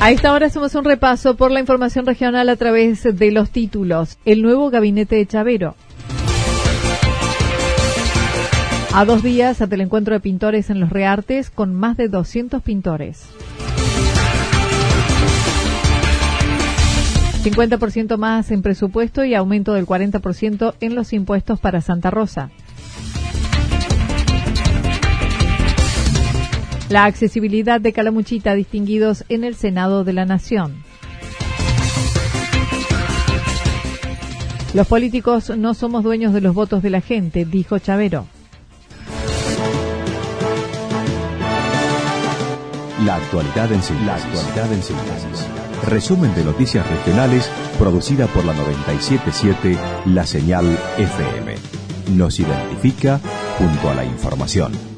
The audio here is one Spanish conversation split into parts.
A esta hora hacemos un repaso por la información regional a través de los títulos. El nuevo gabinete de Chavero. A dos días del encuentro de pintores en los Reartes con más de 200 pintores. 50% más en presupuesto y aumento del 40% en los impuestos para Santa Rosa. La accesibilidad de Calamuchita distinguidos en el Senado de la Nación. Los políticos no somos dueños de los votos de la gente, dijo Chavero. La actualidad en síntesis. Resumen de noticias regionales producida por la 977 La Señal FM. Nos identifica junto a la información.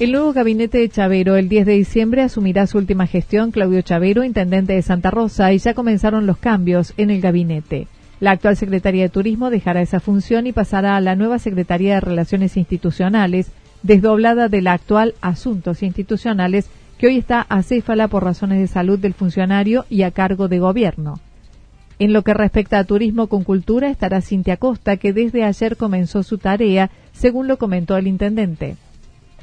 El nuevo gabinete de Chavero el 10 de diciembre asumirá su última gestión Claudio Chavero, intendente de Santa Rosa, y ya comenzaron los cambios en el gabinete. La actual secretaria de Turismo dejará esa función y pasará a la nueva Secretaría de Relaciones Institucionales, desdoblada de la actual Asuntos Institucionales, que hoy está acéfala por razones de salud del funcionario y a cargo de gobierno. En lo que respecta a turismo con cultura estará Cintia Costa, que desde ayer comenzó su tarea, según lo comentó el intendente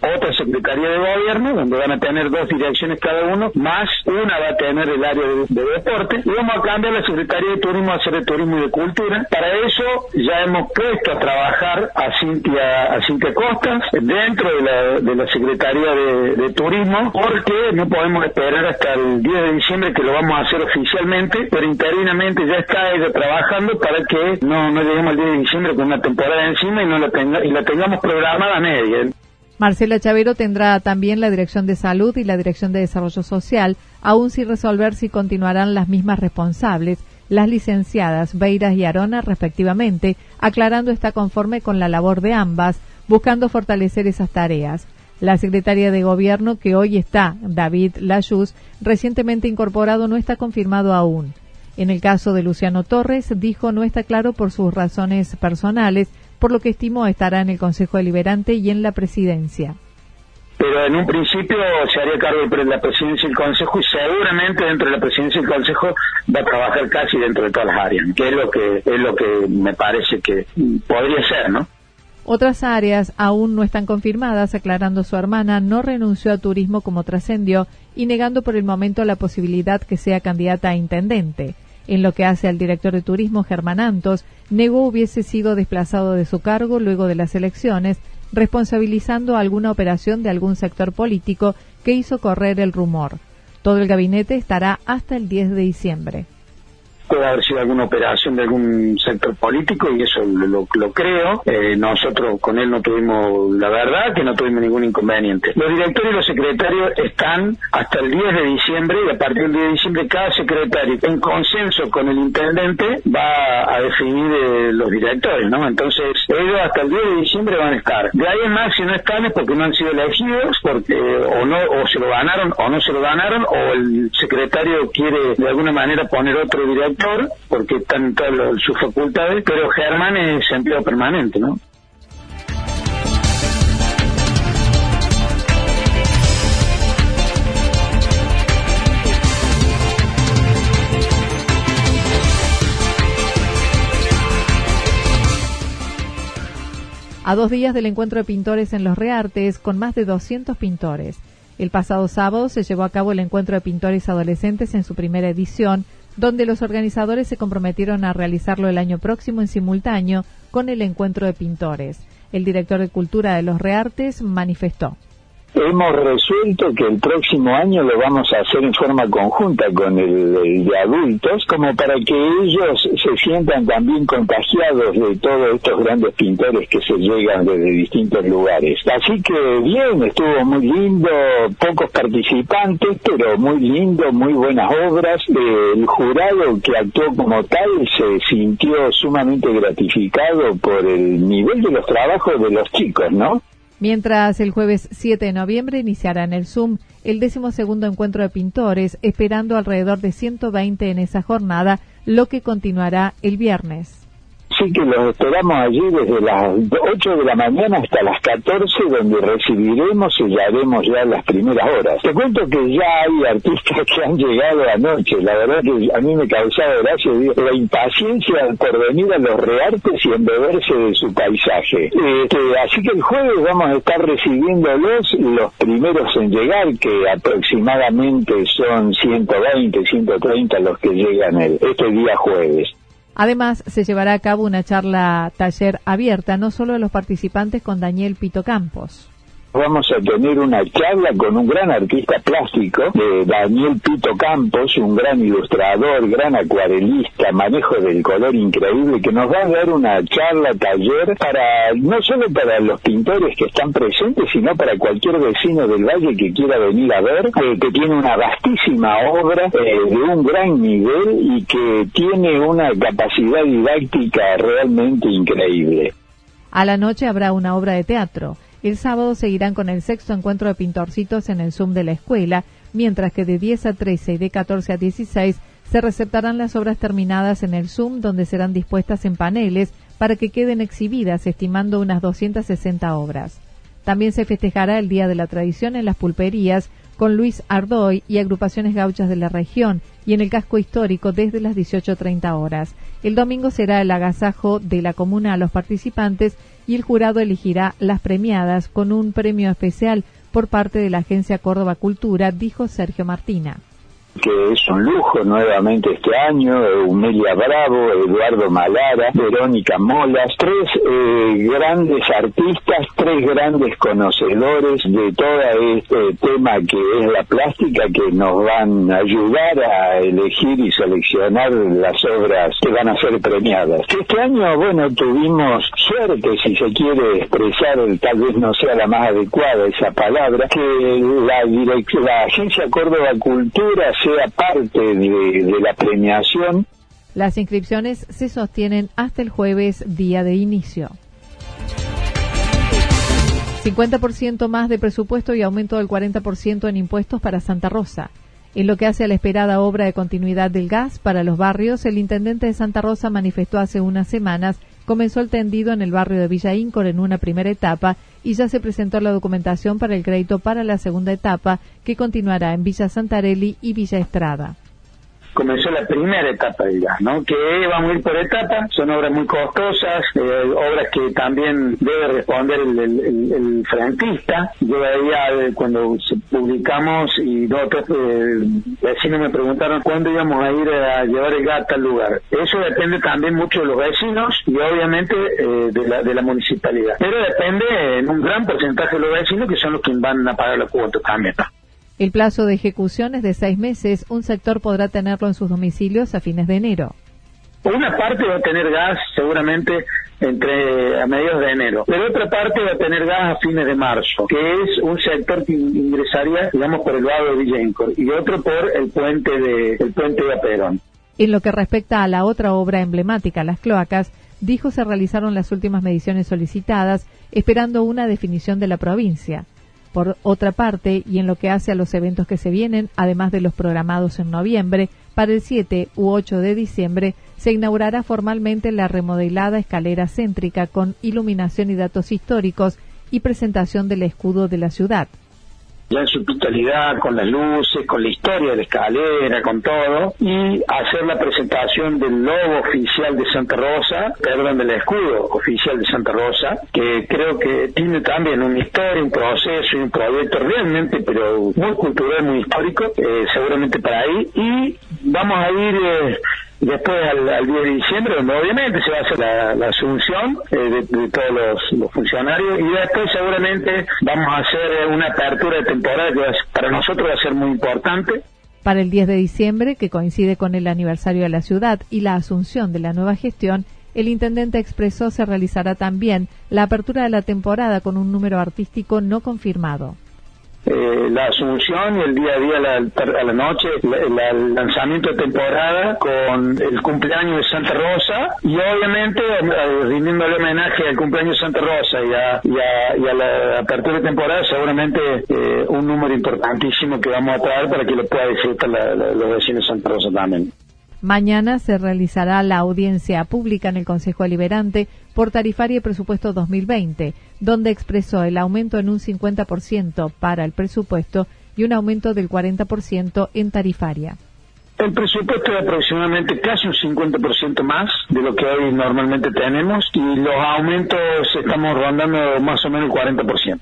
otra Secretaría de Gobierno, donde van a tener dos direcciones cada uno, más una va a tener el área de, deporte, y vamos a cambiar la Secretaría de Turismo a hacer de Turismo y de Cultura. Para eso ya hemos puesto a trabajar a Cintia, a Cintia Costas dentro de la, de la Secretaría de, Turismo, porque no podemos esperar hasta el 10 de diciembre que lo vamos a hacer oficialmente, pero interinamente ya está ella trabajando para que no, no lleguemos al 10 de diciembre con una temporada encima y no la, tenga, y la tengamos programada media. Marcela Chavero tendrá también la Dirección de Salud y la Dirección de Desarrollo Social, aún sin resolver si continuarán las mismas responsables, las licenciadas Beiras y Arona respectivamente, aclarando está conforme con la labor de ambas, buscando fortalecer esas tareas. La secretaria de Gobierno, que hoy está, David Lajus, recientemente incorporado, no está confirmado aún. En el caso de Luciano Torres, dijo no está claro por sus razones personales, por lo que estimó estará en el Consejo Deliberante y en la Presidencia pero en un principio se haría cargo de la presidencia del Consejo y seguramente dentro de la presidencia del Consejo va a trabajar casi dentro de todas las áreas, que es lo que es lo que me parece que podría ser, ¿no? Otras áreas aún no están confirmadas, aclarando su hermana no renunció a turismo como trascendió y negando por el momento la posibilidad que sea candidata a intendente. En lo que hace al director de turismo, Germán Antos, negó hubiese sido desplazado de su cargo luego de las elecciones, responsabilizando alguna operación de algún sector político que hizo correr el rumor. Todo el gabinete estará hasta el 10 de diciembre puede haber sido alguna operación de algún sector político y eso lo, creo. Eh, nosotros con él no tuvimos, la verdad, que no tuvimos ningún inconveniente. Los directores y los secretarios están hasta el 10 de diciembre y a partir del 10 de diciembre cada secretario en consenso con el intendente va a definir eh, los directores, ¿no? Entonces ellos hasta el 10 de diciembre van a estar. De ahí en más, si no están es porque no han sido elegidos, porque o no o se lo ganaron o no se lo ganaron o el secretario quiere de alguna manera poner otro director porque están todas sus facultades, pero Germán es empleo permanente, ¿no? a dos días del encuentro de pintores en los Reartes con más de 200 pintores. El pasado sábado se llevó a cabo el encuentro de pintores adolescentes en su primera edición, donde los organizadores se comprometieron a realizarlo el año próximo en simultáneo con el encuentro de pintores. El director de Cultura de los Reartes manifestó hemos resuelto que el próximo año lo vamos a hacer en forma conjunta con el, de adultos, como para que ellos se sientan también contagiados de todos estos grandes pintores que se llegan desde distintos lugares. Así que bien, estuvo muy lindo, pocos participantes, pero muy lindo, muy buenas obras. el jurado que actuó como tal se sintió sumamente gratificado por el nivel de los trabajos de los chicos, ¿no? Mientras el jueves 7 de noviembre iniciará en el Zoom el decimosegundo encuentro de pintores, esperando alrededor de 120 en esa jornada, lo que continuará el viernes. Así que los esperamos allí desde las 8 de la mañana hasta las 14, donde recibiremos y haremos ya las primeras horas. Te cuento que ya hay artistas que han llegado anoche. La verdad que a mí me causaba gracia la impaciencia por venir a los reartes y embeberse de su paisaje. Este, así que el jueves vamos a estar recibiéndolos, los primeros en llegar, que aproximadamente son 120, 130 los que llegan el, este día jueves. Además, se llevará a cabo una charla taller abierta no solo a los participantes con Daniel Pito Campos vamos a tener una charla con un gran artista plástico, de Daniel Pito Campos, un gran ilustrador, gran acuarelista, manejo del color increíble, que nos va a dar una charla, taller, para no solo para los pintores que están presentes, sino para cualquier vecino del valle que quiera venir a ver, eh, que tiene una vastísima obra eh, de un gran nivel y que tiene una capacidad didáctica realmente increíble. A la noche habrá una obra de teatro. El sábado seguirán con el sexto encuentro de pintorcitos en el Zoom de la escuela, mientras que de 10 a 13 y de 14 a 16 se receptarán las obras terminadas en el Zoom, donde serán dispuestas en paneles para que queden exhibidas, estimando unas 260 obras. También se festejará el Día de la Tradición en las pulperías con Luis Ardoy y agrupaciones gauchas de la región y en el casco histórico desde las 18.30 horas. El domingo será el agasajo de la comuna a los participantes y el jurado elegirá las premiadas con un premio especial por parte de la Agencia Córdoba Cultura, dijo Sergio Martina que es un lujo nuevamente este año, Humelia Bravo, Eduardo Malara, Verónica Molas, tres eh, grandes artistas, tres grandes conocedores de todo este tema que es la plástica que nos van a ayudar a elegir y seleccionar las obras que van a ser premiadas. Este año, bueno, tuvimos suerte, si se quiere expresar, tal vez no sea la más adecuada esa palabra, que la, la Agencia Córdoba Cultura sea parte de, la premiación. Las inscripciones se sostienen hasta el jueves, día de inicio. 50% más de presupuesto y aumento del 40% en impuestos para Santa Rosa. En lo que hace a la esperada obra de continuidad del gas para los barrios, el intendente de Santa Rosa manifestó hace unas semanas comenzó el tendido en el barrio de Villa Incor en una primera etapa y ya se presentó la documentación para el crédito para la segunda etapa que continuará en Villa Santarelli y Villa Estrada comenzó la primera etapa gas, ¿no? Que vamos a ir por etapas, son obras muy costosas, eh, obras que también debe responder el, el, frentista. Yo veía cuando publicamos y otros eh, vecinos me preguntaron cuándo íbamos a ir a llevar el gas a tal lugar. Eso depende también mucho de los vecinos y obviamente eh, de, la, de la municipalidad. Pero depende en un gran porcentaje de los vecinos que son los que van a pagar la cuota también. El plazo de ejecución es de seis meses. Un sector podrá tenerlo en sus domicilios a fines de enero. Una parte va a tener gas seguramente entre a mediados de enero, pero otra parte va a tener gas a fines de marzo, que es un sector que ingresaría, digamos, por el lado de Villancor y otro por el puente de el puente de Aperón. En lo que respecta a la otra obra emblemática, las cloacas, dijo se realizaron las últimas mediciones solicitadas, esperando una definición de la provincia. Por otra parte, y en lo que hace a los eventos que se vienen, además de los programados en noviembre, para el 7 u 8 de diciembre se inaugurará formalmente la remodelada escalera céntrica con iluminación y datos históricos y presentación del escudo de la ciudad. Ya en su totalidad, con las luces, con la historia de la escalera, con todo, y hacer la presentación del logo oficial de Santa Rosa, perdón, del escudo oficial de Santa Rosa, que creo que tiene también una historia, un proceso y un proyecto realmente, pero muy cultural, muy histórico, eh, seguramente para ahí, y vamos a ir... Eh, después al, al, 10 de diciembre, obviamente se va a hacer la, asunción eh, de, todos los, funcionarios y después seguramente vamos a hacer una apertura de temporada que para nosotros va a ser muy importante. Para el 10 de diciembre, que coincide con el aniversario de la ciudad y la asunción de la nueva gestión, el intendente expresó se realizará también la apertura de la temporada con un número artístico no confirmado. Eh, la asunción y el día a día a la noche, el lanzamiento de temporada con el cumpleaños de Santa Rosa y obviamente eh, rindiéndole homenaje al cumpleaños de Santa Rosa y a, y a, la apertura de temporada seguramente eh, un número importantísimo que vamos a traer para que lo pueda disfrutar los vecinos de Santa Rosa también. Mañana se realizará la audiencia pública en el Consejo Deliberante por Tarifaria y Presupuesto 2020, donde expresó el aumento en un 50% para el presupuesto y un aumento del 40% en tarifaria. El presupuesto es aproximadamente casi un 50% más de lo que hoy normalmente tenemos y los aumentos estamos rondando más o menos el 40%.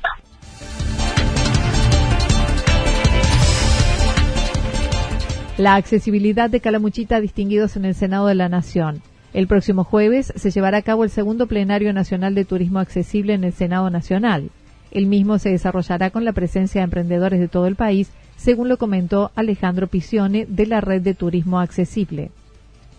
La accesibilidad de Calamuchita distinguidos en el Senado de la Nación. El próximo jueves se llevará a cabo el segundo plenario nacional de turismo accesible en el Senado Nacional. El mismo se desarrollará con la presencia de emprendedores de todo el país, según lo comentó Alejandro Pisione de la Red de Turismo Accesible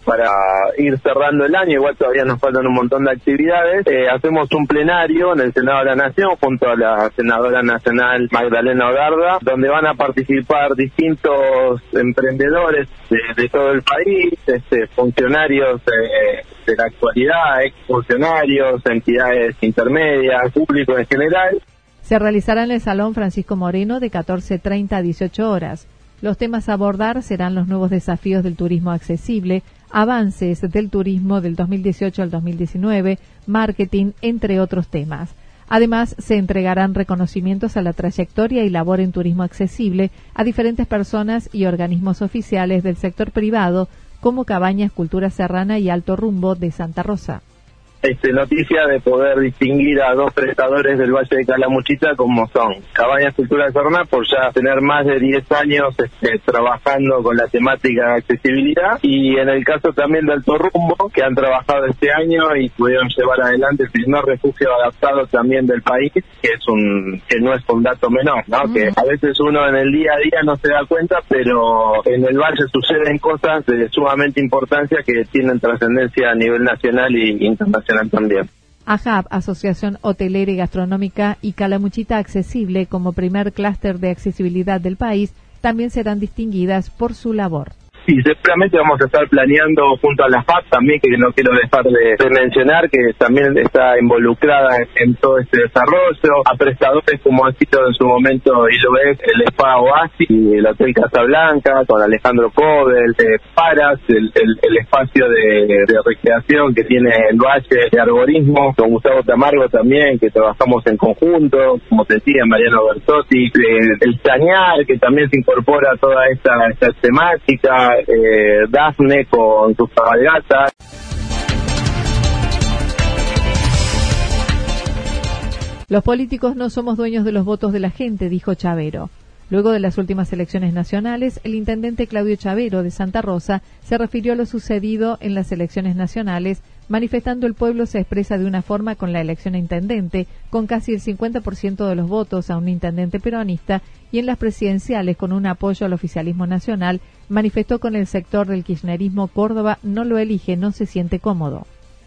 para ir cerrando el año, igual todavía nos faltan un montón de actividades. Eh, hacemos un plenario en el Senado de la Nación junto a la senadora nacional Magdalena Ogarda, donde van a participar distintos emprendedores de, todo el país, este, funcionarios de la actualidad, ex funcionarios, entidades intermedias, público en general. Se realizará en el Salón Francisco Moreno de 14.30 a 18 horas. Los temas a abordar serán los nuevos desafíos del turismo accesible, avances del turismo del 2018 al 2019, marketing, entre otros temas. Además, se entregarán reconocimientos a la trayectoria y labor en turismo accesible a diferentes personas y organismos oficiales del sector privado, como Cabañas Cultura Serrana y Alto Rumbo de Santa Rosa este, noticia de poder distinguir a dos prestadores del Valle de Calamuchita como son Cabañas Cultura de Serna por ya tener más de 10 años este, trabajando con la temática de accesibilidad y en el caso también de Alto Rumbo que han trabajado este año y pudieron llevar adelante el primer refugio adaptado también del país que es un que no es un dato menor ¿no? que a veces uno en el día a día no se da cuenta pero en el valle suceden cosas de sumamente importancia que tienen trascendencia a nivel nacional y internacional también. AJAP, Asociación Hotelera y Gastronómica, y Calamuchita Accesible como primer clúster de accesibilidad del país, también serán distinguidas por su labor. Sí, seguramente vamos a estar planeando junto a la FAP también, que no quiero dejar de, mencionar, que también está involucrada en, todo este desarrollo, a prestadores como ha sido en su momento y lo es el SPA Oasis y el Hotel Casablanca, con Alejandro Cobel, eh, Paras, el, espacio de, recreación que tiene el Valle de Arborismo, con Gustavo Tamargo también, que trabajamos en conjunto, como te decía, Mariano Bertotti, eh, el Chañar, que también se incorpora a toda esta temática, eh, Dafne con sus cabalgatas. Los políticos no somos dueños de los votos de la gente, dijo Chavero. Luego de las últimas elecciones nacionales, el intendente Claudio Chavero de Santa Rosa se refirió a lo sucedido en las elecciones nacionales, manifestando el pueblo se expresa de una forma con la elección a intendente, con casi el 50% de los votos a un intendente peronista, y en las presidenciales con un apoyo al oficialismo nacional, manifestó con el sector del kirchnerismo Córdoba no lo elige, no se siente cómodo.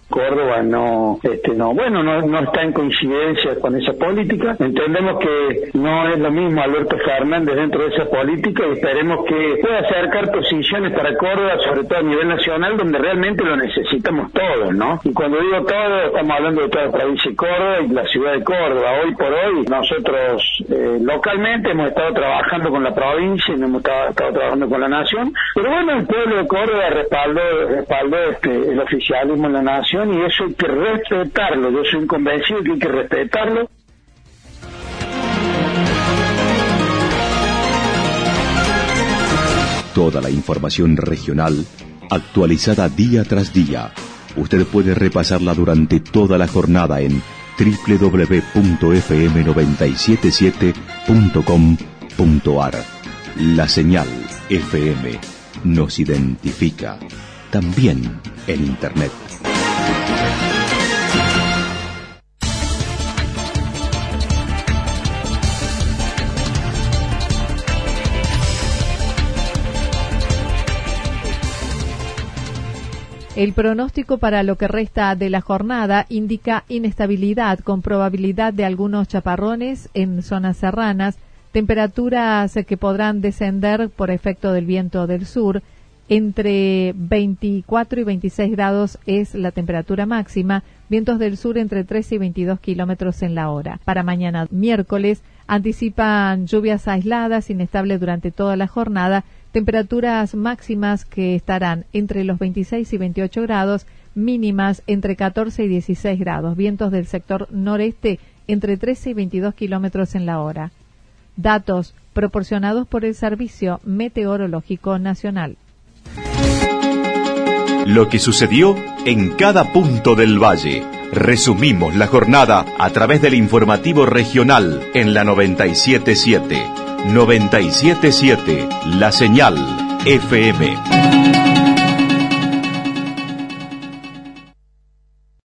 Córdoba no, este, no, bueno, no, no está en coincidencia con esa política. Entendemos que no es lo mismo Alberto Fernández dentro de esa política y esperemos que pueda acercar posiciones para Córdoba, sobre todo a nivel nacional, donde realmente lo necesitamos todos, ¿no? Y cuando digo todo, estamos hablando de toda la provincia de Córdoba y la ciudad de Córdoba. Hoy por hoy, nosotros eh, localmente hemos estado trabajando con la provincia y hemos estado, trabajando con la nación, pero bueno, el pueblo de Córdoba respaldó, respaldó este, el oficialismo en la nación y eso hay que respetarlo. Yo soy convencido que hay que respetarlo Toda la información regional actualizada día tras día. Usted puede repasarla durante toda la jornada en www.fm977.com.ar. La señal FM nos identifica también en Internet. El pronóstico para lo que resta de la jornada indica inestabilidad con probabilidad de algunos chaparrones en zonas serranas, temperaturas que podrán descender por efecto del viento del sur. Entre 24 y 26 grados es la temperatura máxima, vientos del sur entre 13 y 22 kilómetros en la hora. Para mañana miércoles anticipan lluvias aisladas, inestables durante toda la jornada temperaturas máximas que estarán entre los 26 y 28 grados, mínimas entre 14 y 16 grados, vientos del sector noreste entre 13 y 22 kilómetros en la hora. Datos proporcionados por el Servicio Meteorológico Nacional. Lo que sucedió en cada punto del valle. Resumimos la jornada a través del informativo regional en la 977. 977 La Señal FM.